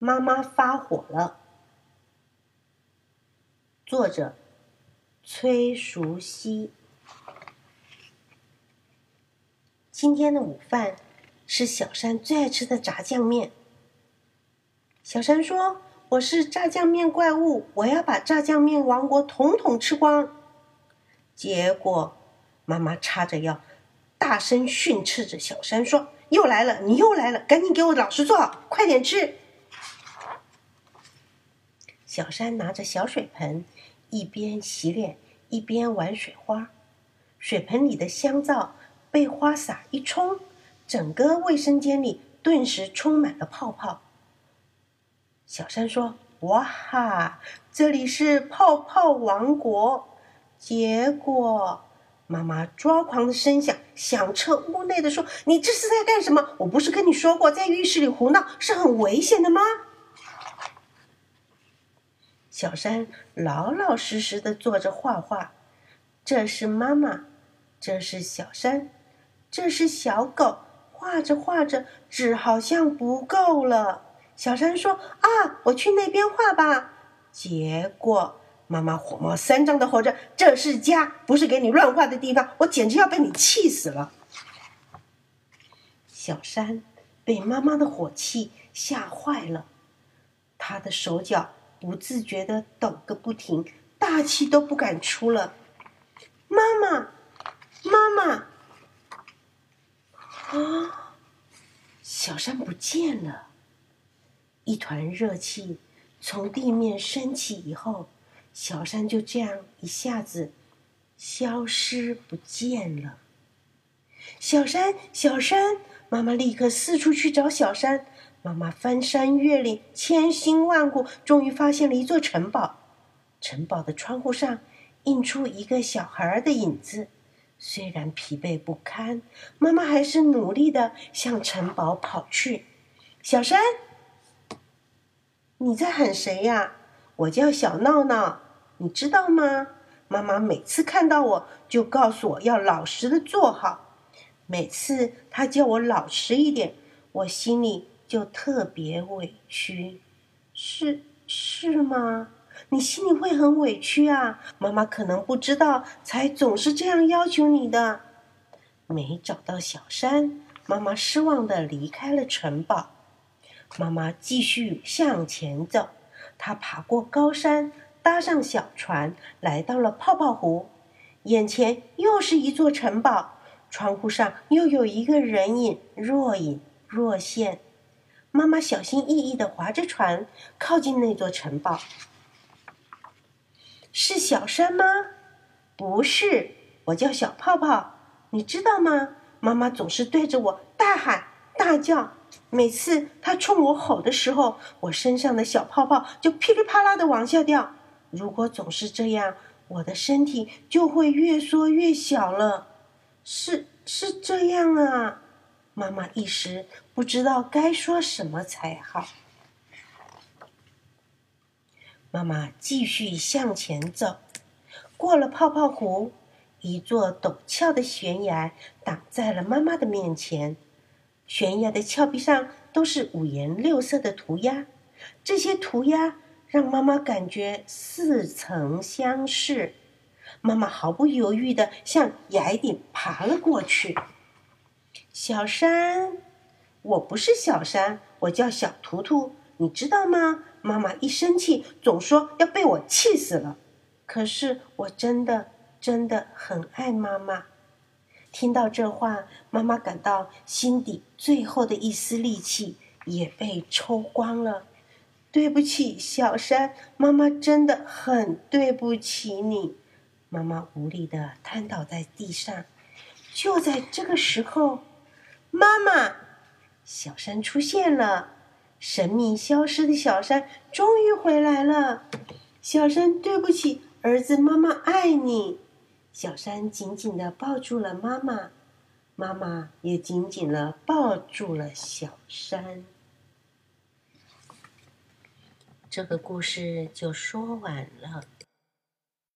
妈妈发火了。作者：崔淑熙。今天的午饭是小山最爱吃的炸酱面。小山说：“我是炸酱面怪物，我要把炸酱面王国统统吃光。”结果，妈妈叉着腰，大声训斥着小山说：“又来了，你又来了，赶紧给我老实坐好，快点吃！”小山拿着小水盆，一边洗脸一边玩水花。水盆里的香皂被花洒一冲，整个卫生间里顿时充满了泡泡。小山说：“哇哈，这里是泡泡王国！”结果，妈妈抓狂的声响响彻屋内的说：“你这是在干什么？我不是跟你说过，在浴室里胡闹是很危险的吗？”小山老老实实的坐着画画，这是妈妈，这是小山，这是小狗。画着画着，纸好像不够了。小山说：“啊，我去那边画吧。”结果妈妈火冒三丈的吼着：“这是家，不是给你乱画的地方！我简直要被你气死了！”小山被妈妈的火气吓坏了，他的手脚。不自觉的抖个不停，大气都不敢出了。妈妈，妈妈！啊！小山不见了，一团热气从地面升起以后，小山就这样一下子消失不见了。小山，小山！妈妈立刻四处去找小山。妈妈翻山越岭，千辛万苦，终于发现了一座城堡。城堡的窗户上映出一个小孩的影子。虽然疲惫不堪，妈妈还是努力的向城堡跑去。小山，你在喊谁呀？我叫小闹闹，你知道吗？妈妈每次看到我就告诉我要老实的坐好。每次她叫我老实一点，我心里。就特别委屈，是是吗？你心里会很委屈啊？妈妈可能不知道，才总是这样要求你的。没找到小山，妈妈失望的离开了城堡。妈妈继续向前走，她爬过高山，搭上小船，来到了泡泡湖。眼前又是一座城堡，窗户上又有一个人影，若隐若现。妈妈小心翼翼的划着船，靠近那座城堡。是小山吗？不是，我叫小泡泡。你知道吗？妈妈总是对着我大喊大叫，每次她冲我吼的时候，我身上的小泡泡就噼里啪啦的往下掉。如果总是这样，我的身体就会越缩越小了。是是这样啊。妈妈一时不知道该说什么才好。妈妈继续向前走，过了泡泡湖，一座陡峭的悬崖挡在了妈妈的面前。悬崖的峭壁上都是五颜六色的涂鸦，这些涂鸦让妈妈感觉似曾相识。妈妈毫不犹豫的向崖顶爬了过去。小山，我不是小山，我叫小图图，你知道吗？妈妈一生气总说要被我气死了，可是我真的真的很爱妈妈。听到这话，妈妈感到心底最后的一丝力气也被抽光了。对不起，小山，妈妈真的很对不起你。妈妈无力的瘫倒在地上。就在这个时候。妈妈，小山出现了，神秘消失的小山终于回来了。小山，对不起，儿子，妈妈爱你。小山紧紧的抱住了妈妈，妈妈也紧紧的抱住了小山。这个故事就说完了。